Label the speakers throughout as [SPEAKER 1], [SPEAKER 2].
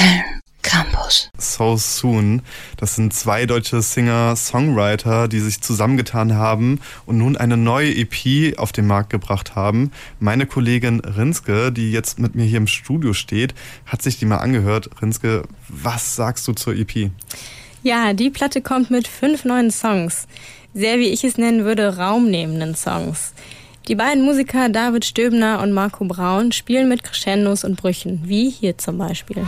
[SPEAKER 1] Köln Campus.
[SPEAKER 2] So Soon. Das sind zwei deutsche Singer-Songwriter, die sich zusammengetan haben und nun eine neue EP auf den Markt gebracht haben. Meine Kollegin Rinske, die jetzt mit mir hier im Studio steht, hat sich die mal angehört. Rinske, was sagst du zur EP?
[SPEAKER 3] Ja, die Platte kommt mit fünf neuen Songs. Sehr, wie ich es nennen würde, raumnehmenden Songs. Die beiden Musiker David Stöbner und Marco Braun spielen mit Crescendos und Brüchen, wie hier zum Beispiel.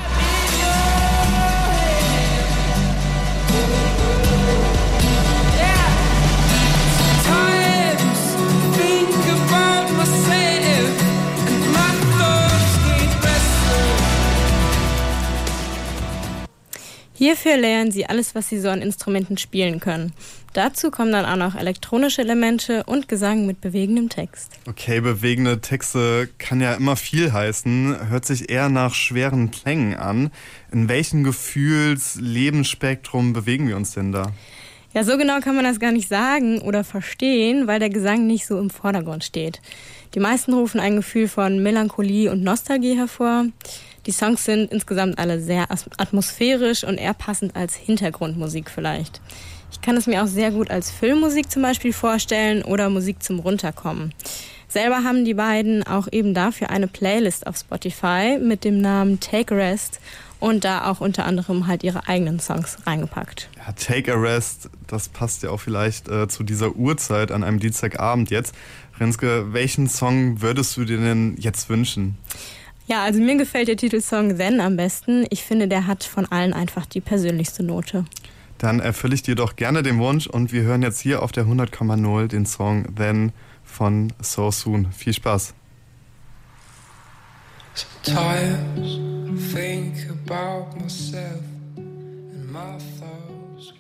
[SPEAKER 3] Hierfür lernen sie alles, was sie so an Instrumenten spielen können. Dazu kommen dann auch noch elektronische Elemente und Gesang mit bewegendem Text.
[SPEAKER 2] Okay, bewegende Texte kann ja immer viel heißen, hört sich eher nach schweren Klängen an. In welchem Gefühls-, Lebensspektrum bewegen wir uns denn da?
[SPEAKER 3] Ja, so genau kann man das gar nicht sagen oder verstehen, weil der Gesang nicht so im Vordergrund steht. Die meisten rufen ein Gefühl von Melancholie und Nostalgie hervor. Die Songs sind insgesamt alle sehr atmosphärisch und eher passend als Hintergrundmusik vielleicht. Ich kann es mir auch sehr gut als Filmmusik zum Beispiel vorstellen oder Musik zum Runterkommen. Selber haben die beiden auch eben dafür eine Playlist auf Spotify mit dem Namen Take Rest und da auch unter anderem halt ihre eigenen Songs reingepackt.
[SPEAKER 2] Ja, Take a Rest, das passt ja auch vielleicht äh, zu dieser Uhrzeit an einem Dienstagabend jetzt. Renske, welchen Song würdest du dir denn jetzt wünschen?
[SPEAKER 3] Ja, also mir gefällt der Titelsong Then am besten. Ich finde, der hat von allen einfach die persönlichste Note.
[SPEAKER 2] Dann erfülle ich dir doch gerne den Wunsch und wir hören jetzt hier auf der 100,0 den Song Then von So Soon. Viel Spaß. Sometimes think about myself and my thoughts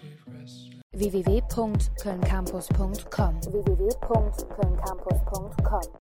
[SPEAKER 1] www.kölncampus.com www